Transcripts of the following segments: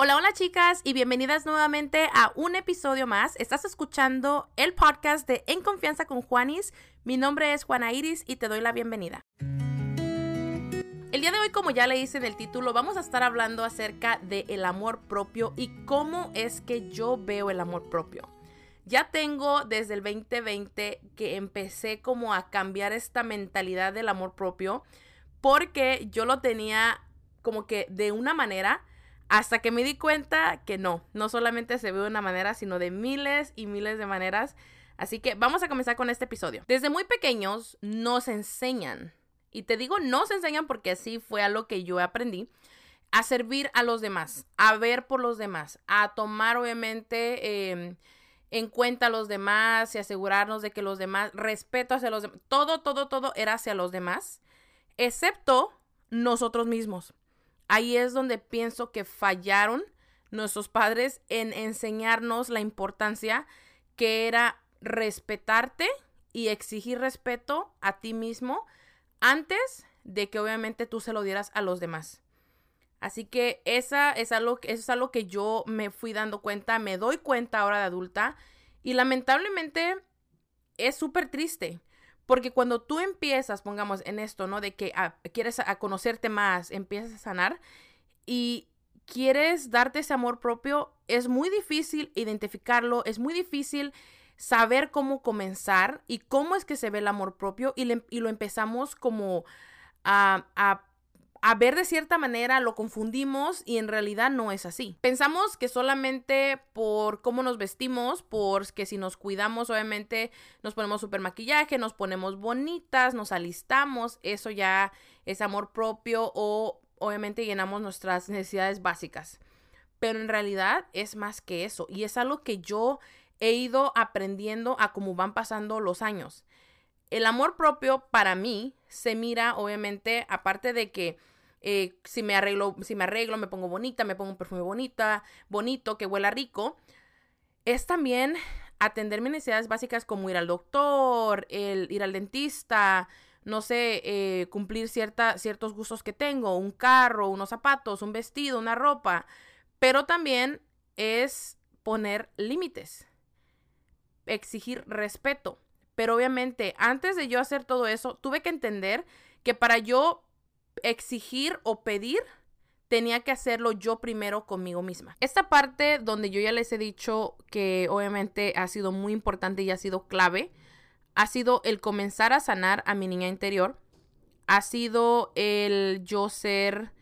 Hola, hola chicas y bienvenidas nuevamente a un episodio más. Estás escuchando el podcast de En Confianza con Juanis. Mi nombre es Juana Iris y te doy la bienvenida. El día de hoy, como ya le hice en el título, vamos a estar hablando acerca del el amor propio y cómo es que yo veo el amor propio. Ya tengo desde el 2020 que empecé como a cambiar esta mentalidad del amor propio porque yo lo tenía como que de una manera hasta que me di cuenta que no, no solamente se ve de una manera, sino de miles y miles de maneras. Así que vamos a comenzar con este episodio. Desde muy pequeños nos enseñan, y te digo nos enseñan porque así fue a lo que yo aprendí, a servir a los demás, a ver por los demás, a tomar obviamente em, en cuenta a los demás y asegurarnos de que los demás, respeto hacia los demás, todo, todo, todo era hacia los demás, excepto nosotros mismos ahí es donde pienso que fallaron nuestros padres en enseñarnos la importancia que era respetarte y exigir respeto a ti mismo antes de que obviamente tú se lo dieras a los demás. Así que esa es algo, eso es algo que yo me fui dando cuenta, me doy cuenta ahora de adulta y lamentablemente es súper triste porque cuando tú empiezas, pongamos en esto, ¿no? De que ah, quieres a conocerte más, empiezas a sanar y quieres darte ese amor propio, es muy difícil identificarlo, es muy difícil saber cómo comenzar y cómo es que se ve el amor propio y, lo empezamos como a, a a ver de cierta manera lo confundimos y en realidad no es así. Pensamos que solamente por cómo nos vestimos, porque si nos cuidamos, obviamente nos ponemos super maquillaje, nos ponemos bonitas, nos alistamos, eso ya es amor propio o obviamente llenamos nuestras necesidades básicas. Pero en realidad es más que eso y es algo que yo he ido aprendiendo a cómo van pasando los años. El amor propio para mí se mira, obviamente, aparte de que eh, si me arreglo, si me arreglo, me pongo bonita, me pongo un perfume bonita, bonito, que huela rico, es también atender mis necesidades básicas como ir al doctor, el ir al dentista, no sé, eh, cumplir cierta, ciertos gustos que tengo, un carro, unos zapatos, un vestido, una ropa, pero también es poner límites, exigir respeto. Pero obviamente, antes de yo hacer todo eso, tuve que entender que para yo exigir o pedir, tenía que hacerlo yo primero conmigo misma. Esta parte donde yo ya les he dicho que obviamente ha sido muy importante y ha sido clave, ha sido el comenzar a sanar a mi niña interior, ha sido el yo ser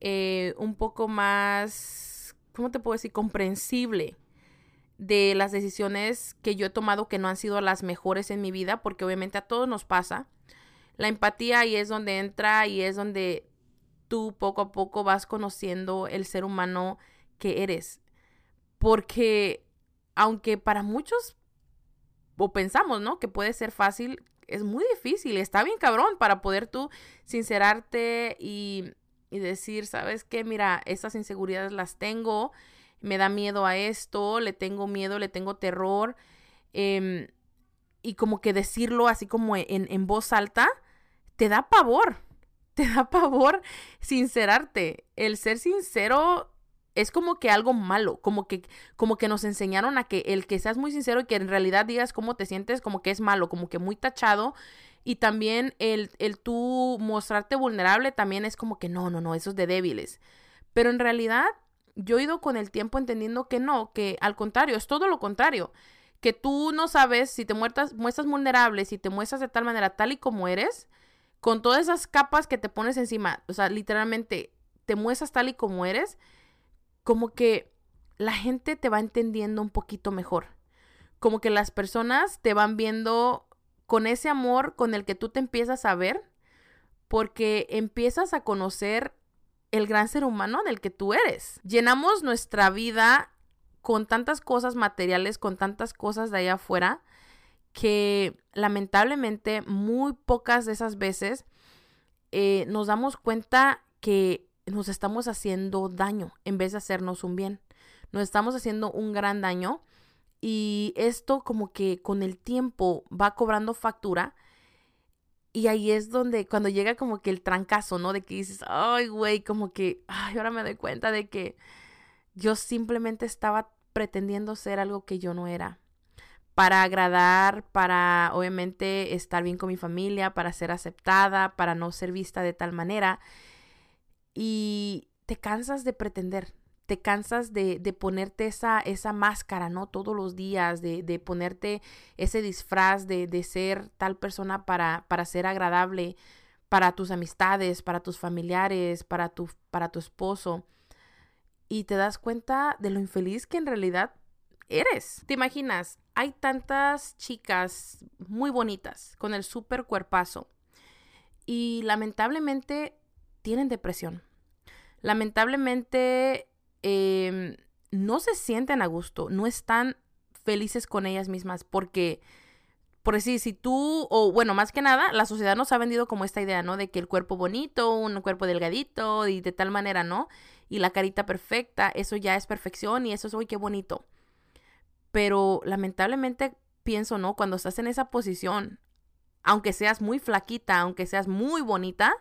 eh, un poco más, ¿cómo te puedo decir? Comprensible de las decisiones que yo he tomado que no han sido las mejores en mi vida, porque obviamente a todos nos pasa. La empatía ahí es donde entra y es donde tú poco a poco vas conociendo el ser humano que eres. Porque aunque para muchos, o pensamos, ¿no? Que puede ser fácil, es muy difícil, está bien cabrón para poder tú sincerarte y, y decir, ¿sabes qué? Mira, estas inseguridades las tengo me da miedo a esto, le tengo miedo, le tengo terror. Em, y como que decirlo así como en, en voz alta, te da pavor. Te da pavor sincerarte. El ser sincero es como que algo malo, como que, como que nos enseñaron a que el que seas muy sincero y que en realidad digas cómo te sientes, como que es malo, como que muy tachado. Y también el, el tú mostrarte vulnerable también es como que no, no, no, eso es de débiles. Pero en realidad yo he ido con el tiempo entendiendo que no, que al contrario, es todo lo contrario. Que tú no sabes si te muestras, muestras vulnerable, si te muestras de tal manera, tal y como eres, con todas esas capas que te pones encima, o sea, literalmente te muestras tal y como eres, como que la gente te va entendiendo un poquito mejor. Como que las personas te van viendo con ese amor con el que tú te empiezas a ver, porque empiezas a conocer el gran ser humano del que tú eres. Llenamos nuestra vida con tantas cosas materiales, con tantas cosas de allá afuera, que lamentablemente muy pocas de esas veces eh, nos damos cuenta que nos estamos haciendo daño en vez de hacernos un bien. Nos estamos haciendo un gran daño y esto como que con el tiempo va cobrando factura y ahí es donde, cuando llega como que el trancazo, ¿no? De que dices, ay, güey, como que, ay, ahora me doy cuenta de que yo simplemente estaba pretendiendo ser algo que yo no era. Para agradar, para obviamente estar bien con mi familia, para ser aceptada, para no ser vista de tal manera. Y te cansas de pretender, te cansas de, de, ponerte esa, esa máscara, ¿no? Todos los días, de, de ponerte ese disfraz de, de, ser tal persona para, para ser agradable para tus amistades, para tus familiares, para tu, para tu esposo. Y te das cuenta de lo infeliz que en realidad eres. ¿Te imaginas? Hay tantas chicas muy bonitas con el super cuerpazo y lamentablemente tienen depresión. Lamentablemente Em, no se sienten a gusto, no están felices con ellas mismas porque, por decir, si tú, o bueno, más que nada, la sociedad nos ha vendido como esta idea, ¿no? De que el cuerpo bonito, un cuerpo delgadito y de tal manera, ¿no? Y la carita perfecta, eso ya es perfección y eso es, uy, qué bonito. Pero lamentablemente pienso, ¿no? Cuando estás en esa posición, aunque seas muy flaquita, aunque seas muy bonita,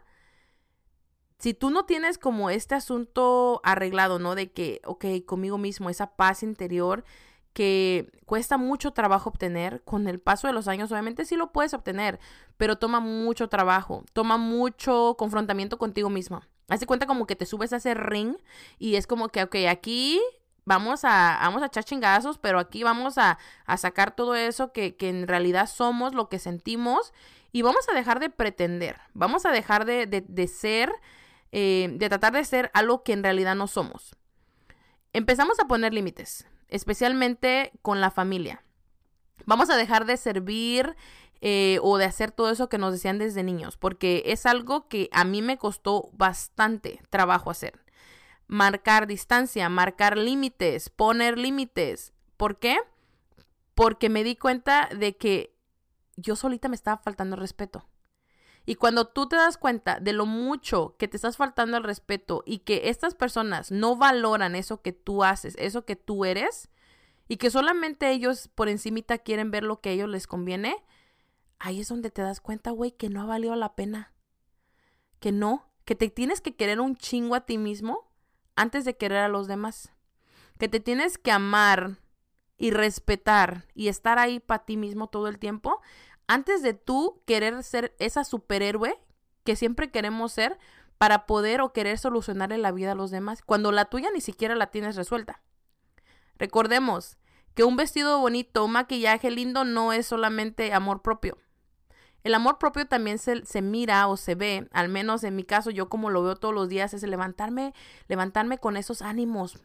si tú no tienes como este asunto arreglado, ¿no? De que, ok, conmigo mismo, esa paz interior que cuesta mucho trabajo obtener, con el paso de los años obviamente sí lo puedes obtener, pero toma mucho trabajo, toma mucho confrontamiento contigo misma. Hace cuenta como que te subes a ese ring y es como que, ok, aquí vamos a, vamos a echar chingazos, pero aquí vamos a, a sacar todo eso que, que, en realidad somos, lo que sentimos, y vamos a dejar de pretender, vamos a dejar de, de, de ser eh, de tratar de ser algo que en realidad no somos. Empezamos a poner límites, especialmente con la familia. Vamos a dejar de servir eh, o de hacer todo eso que nos decían desde niños, porque es algo que a mí me costó bastante trabajo hacer. Marcar distancia, marcar límites, poner límites. ¿Por qué? Porque me di cuenta de que yo solita me estaba faltando respeto. Y cuando tú te das cuenta de lo mucho que te estás faltando al respeto y que estas personas no valoran eso que tú haces, eso que tú eres, y que solamente ellos por encimita quieren ver lo que a ellos les conviene, ahí es donde te das cuenta, güey, que no ha valido la pena. Que no, que te tienes que querer un chingo a ti mismo antes de querer a los demás. Que te tienes que amar y respetar y estar ahí para ti mismo todo el tiempo antes de tú querer ser esa superhéroe que siempre queremos ser para poder o querer solucionarle la vida a los demás, cuando la tuya ni siquiera la tienes resuelta. Recordemos que un vestido bonito, un maquillaje lindo no es solamente amor propio. El amor propio también se, se, mira o se ve, al menos en mi caso, yo como lo veo todos los días, es levantarme, levantarme con esos ánimos,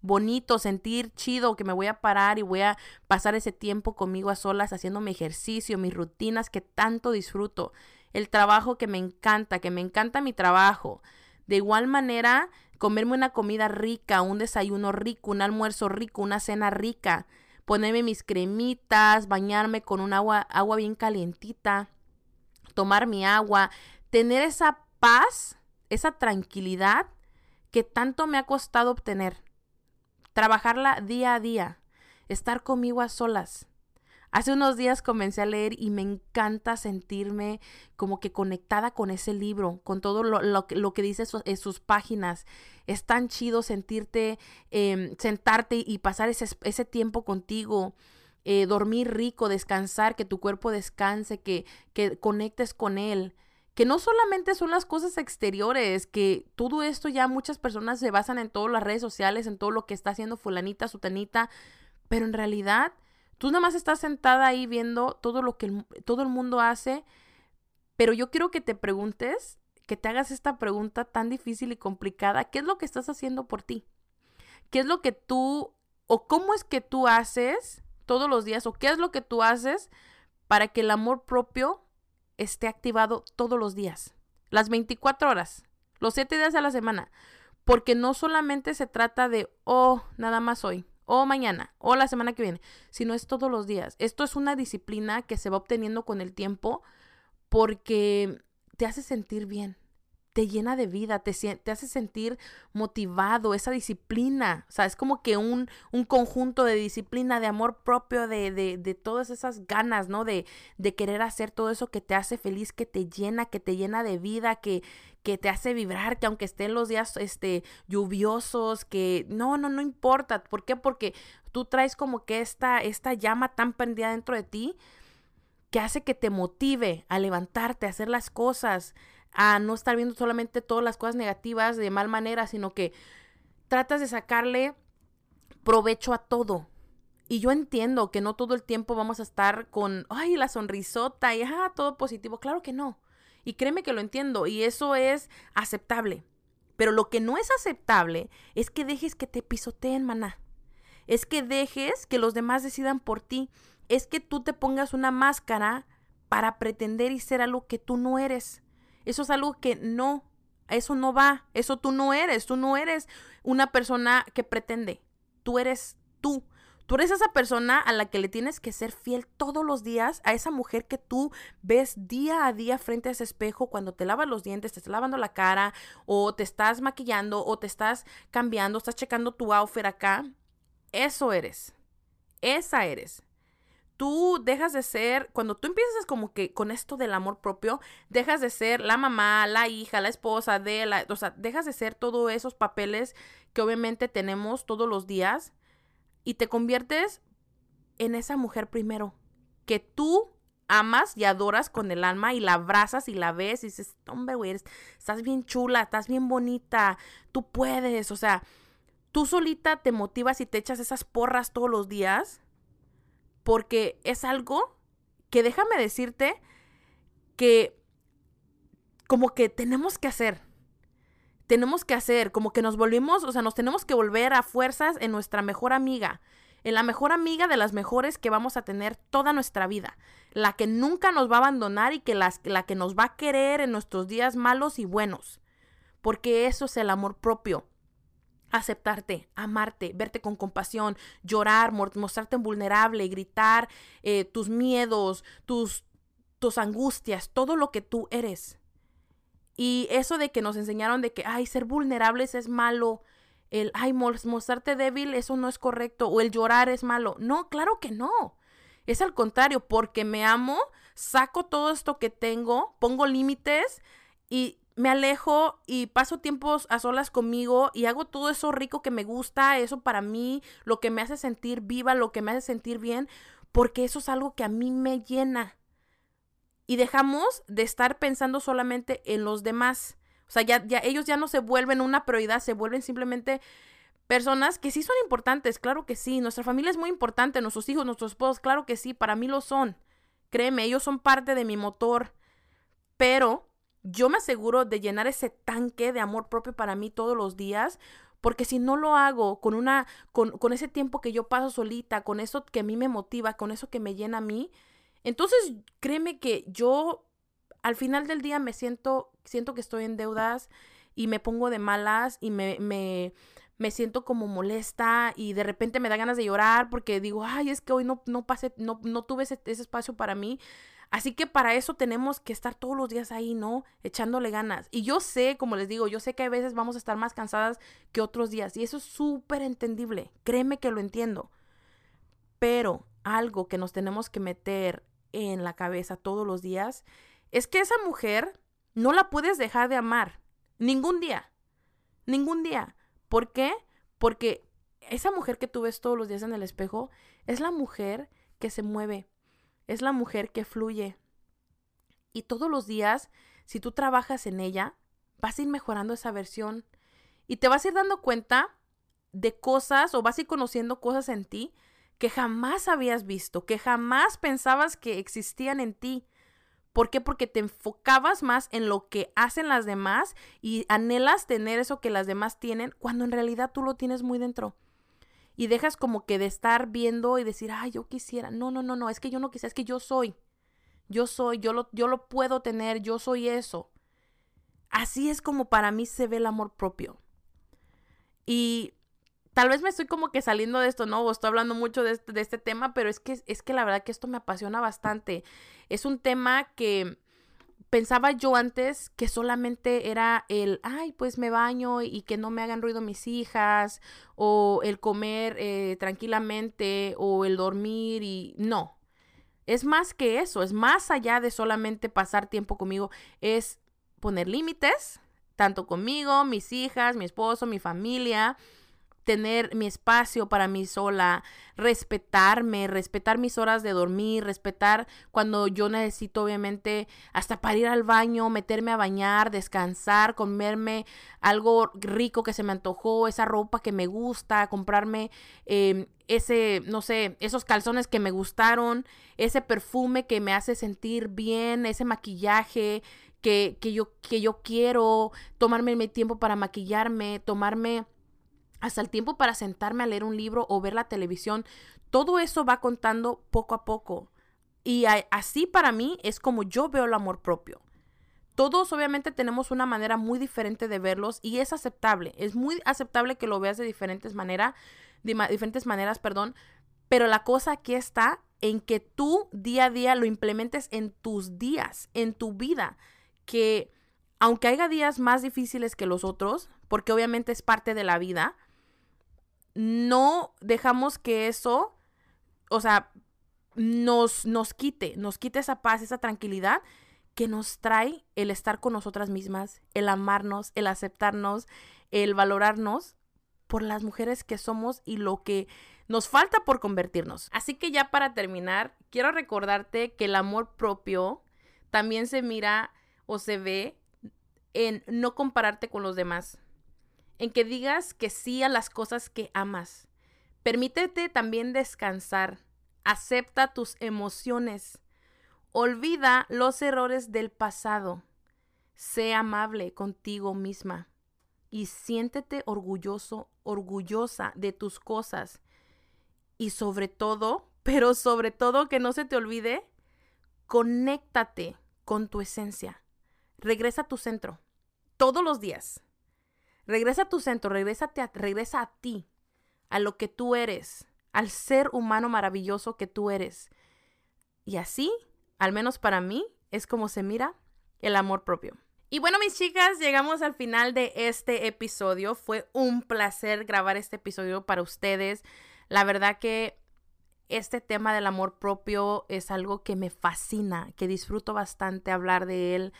bonito, sentir chido, que me voy a parar y voy a pasar ese tiempo conmigo a solas haciendo mi ejercicio, mis rutinas que tanto disfruto, el trabajo que me encanta, que me encanta mi trabajo. De igual manera, comerme una comida rica, un desayuno rico, un almuerzo rico, una cena rica, ponerme mis cremitas, bañarme con un agua, agua bien calientita, tomar mi agua, tener esa paz, esa tranquilidad que tanto me ha costado obtener trabajarla día a día, estar conmigo a solas. Hace unos días comencé a leer y me encanta sentirme como que conectada con ese libro, con todo lo, lo, que dice en sus páginas. Es tan chido sentirte, eh, sentarte y pasar ese, ese tiempo contigo. Eh, dormir rico, descansar, que tu cuerpo descanse, que, que conectes con él que no solamente son las cosas exteriores, que todo esto ya muchas personas se basan en todas las redes sociales, en todo lo que está haciendo fulanita, sutanita, pero en realidad tú nada más estás sentada ahí viendo todo lo que todo el mundo hace, pero yo quiero que te preguntes, que te hagas esta pregunta tan difícil y complicada, ¿qué es lo que estás haciendo por ti? ¿Qué es lo que tú o cómo es que tú haces todos los días o qué es lo que tú haces para que el amor propio esté activado todos los días, las 24 horas, los 7 días a la semana, porque no solamente se trata de, oh, nada más hoy, o mañana, o la semana que viene, sino es todos los días. Esto es una disciplina que se va obteniendo con el tiempo porque te hace sentir bien, te llena de vida, te, te, hace sentir motivado, esa disciplina, o sea, es como que un, un conjunto de disciplina, de amor propio, de, de, de todas esas ganas, ¿no? De, de, querer hacer todo eso que te hace feliz, que te llena, que te llena de vida, que, que te hace vibrar, que aunque estén los días este, lluviosos, que no, no, no importa. ¿Por qué? Porque tú traes como que esta, esta llama tan prendida dentro de ti que hace que te motive a levantarte, a hacer las cosas, a no estar viendo solamente todas las cosas negativas de mal manera, sino que tratas de sacarle provecho a todo. Y yo entiendo que no todo el tiempo vamos a estar con, ay, la sonrisota y, ah, todo positivo. Claro que no. Y créeme que lo entiendo y eso es aceptable. Pero lo que no es aceptable es que dejes que te pisoteen, maná. Es que dejes que los demás decidan por ti. Es que tú te pongas una máscara para pretender y ser algo que tú no eres. Eso es algo que no, eso no va, eso tú no eres, tú no eres una persona que pretende, tú eres tú. Tú eres esa persona a la que le tienes que ser fiel todos los días, a esa mujer que tú ves día a día frente a ese espejo cuando te lavas los dientes, te estás lavando la cara, o te estás maquillando, o te estás cambiando, estás checando tu outfit acá. Eso eres. Esa eres tú dejas de ser, cuando tú empiezas como que con esto del amor propio, dejas de ser la mamá, la hija, la esposa de la, o sea, dejas de ser todos esos papeles que obviamente tenemos todos los días y te conviertes en esa mujer primero, que tú amas y adoras con el alma y la abrazas y la ves y dices, hombre, güey, estás bien chula, estás bien bonita, tú puedes, o sea, tú solita te motivas y te echas esas porras todos los días porque es algo que déjame decirte que como que tenemos que hacer. Tenemos que hacer, como que nos volvimos, o sea, nos tenemos que volver a fuerzas en nuestra mejor amiga, en la mejor amiga de las mejores que vamos a tener toda nuestra vida, la que nunca nos va a abandonar y que la que nos va a querer en nuestros días malos y buenos, porque eso es el amor propio aceptarte, amarte, verte con compasión, llorar, mostrarte vulnerable, gritar eh, tus miedos, tus, tus angustias, todo lo que tú eres. Y eso de que nos enseñaron de que, ay, ser vulnerables es malo, el, ay, mostrarte débil, eso no es correcto, o el llorar es malo. No, claro que no. Es al contrario, porque me amo, saco todo esto que tengo, pongo límites y me alejo y paso tiempos a solas conmigo y hago todo eso rico que me gusta, eso para mí, lo que me hace sentir viva, lo que me hace sentir bien, porque eso es algo que a mí me llena. Y dejamos de estar pensando solamente en los demás. O sea, ya, ya ellos ya no se vuelven una prioridad, se vuelven simplemente personas que sí son importantes, claro que sí. Nuestra familia es muy importante, nuestros hijos, nuestros esposos, claro que sí, para mí lo son. Créeme, ellos son parte de mi motor. Pero yo me aseguro de llenar ese tanque de amor propio para mí todos los días, porque si no lo hago con una, con, con, ese tiempo que yo paso solita, con eso que a mí me motiva, con eso que me llena a mí, entonces créeme que yo al final del día me siento, siento que estoy en deudas y me pongo de malas y me, me, me siento como molesta y de repente me da ganas de llorar porque digo, ay, es que hoy no, no pasé, no, no tuve ese, ese espacio para mí. Así que para eso tenemos que estar todos los días ahí, ¿no? Echándole ganas. Y yo sé, como les digo, yo sé que a veces vamos a estar más cansadas que otros días. Y eso es súper entendible. Créeme que lo entiendo. Pero algo que nos tenemos que meter en la cabeza todos los días es que esa mujer no la puedes dejar de amar. Ningún día. Ningún día. ¿Por qué? Porque esa mujer que tú ves todos los días en el espejo es la mujer que se mueve, es la mujer que fluye. Y todos los días, si tú trabajas en ella, vas a ir mejorando esa versión y te vas a ir dando cuenta de cosas o vas a ir conociendo cosas en ti que jamás habías visto, que jamás pensabas que existían en ti. ¿Por qué? Porque te enfocabas más en lo que hacen las demás y anhelas tener eso que las demás tienen cuando en realidad tú lo tienes muy dentro y dejas como que de estar viendo y decir, ay, yo quisiera. No, no, no, no, es que yo no quisiera, es que yo soy. Yo soy, yo lo, yo lo puedo tener, yo soy eso. Así es como para mí se ve el amor propio. Y tal vez me estoy como que saliendo de esto, ¿no? O estoy hablando mucho de este, de este tema, pero es que, es que la verdad que esto me apasiona bastante. Es un tema que pensaba yo antes que solamente era el, ay, pues me baño y que no me hagan ruido mis hijas, o el comer eh, tranquilamente, o el dormir y no. Es más que eso, es más allá de solamente pasar tiempo conmigo, es poner límites, tanto conmigo, mis hijas, mi esposo, mi familia, tener mi espacio para mí sola, respetarme, respetar mis horas de dormir, respetar cuando yo necesito obviamente hasta para ir al baño, meterme a bañar, descansar, comerme algo rico que se me antojó, esa ropa que me gusta, comprarme em, ese, no sé, esos calzones que me gustaron, ese perfume que me hace sentir bien, ese maquillaje que, que, yo, que yo quiero, tomarme mi tiempo para maquillarme, tomarme hasta el tiempo para sentarme a leer un libro o ver la televisión, todo eso va contando poco a poco. Y así para mí es como yo veo el amor propio. Todos obviamente tenemos una manera muy diferente de verlos y es aceptable. Es muy aceptable que lo veas de diferentes maneras, diferentes maneras, perdón. Pero la cosa aquí está en que tú día a día lo implementes en tus días, en tu vida. Que aunque haya días más difíciles que los otros, porque obviamente es parte de la vida, no dejamos que eso, o sea, nos, nos quite, nos quite esa paz, esa tranquilidad que nos trae el estar con nosotras mismas, el amarnos, el aceptarnos, el valorarnos por las mujeres que somos y lo que nos falta por convertirnos. Así que ya para terminar, quiero recordarte que el amor propio también se mira o se ve en no compararte con los demás en que digas que sí a las cosas que amas. Permítete también descansar. Acepta tus emociones. Olvida los errores del pasado. Sé amable contigo misma y siéntete orgulloso, orgullosa de tus cosas. Y sobre todo, pero sobre todo que no se te olvide, conéctate con tu esencia. Regresa a tu centro todos los días. Regresa a tu centro, regresa a, regresa a ti, a lo que tú eres, al ser humano maravilloso que tú eres. Y así, al menos para mí, es como se mira el amor propio. Y bueno, mis chicas, llegamos al final de este episodio. Fue un placer grabar este episodio para ustedes. La verdad que este tema del amor propio es algo que me fascina, que disfruto bastante hablar de él.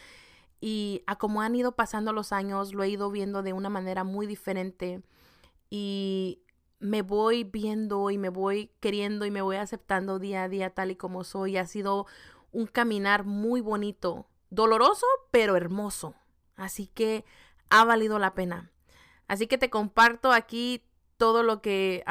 Y a como han ido pasando los años, lo he ido viendo de una manera muy diferente. Y me voy viendo y me voy queriendo y me voy aceptando día a día tal y como soy. Ha sido un caminar muy bonito, doloroso, pero hermoso. Así que ha valido la pena. Así que te comparto aquí todo lo que,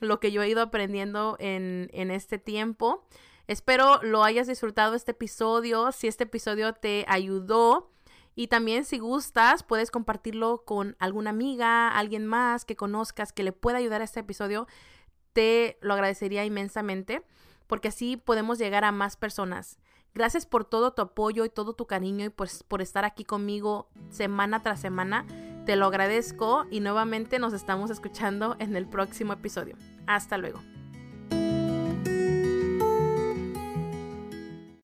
lo que yo he ido aprendiendo en, en este tiempo. Espero lo hayas disfrutado este episodio. Si este episodio te ayudó y también si gustas, puedes compartirlo con alguna amiga, alguien más que conozcas que le pueda ayudar a este episodio. Te lo agradecería inmensamente porque así podemos llegar a más personas. Gracias por todo tu apoyo y todo tu cariño y pues por estar aquí conmigo semana tras semana. Te lo agradezco y nuevamente nos estamos escuchando en el próximo episodio. Hasta luego.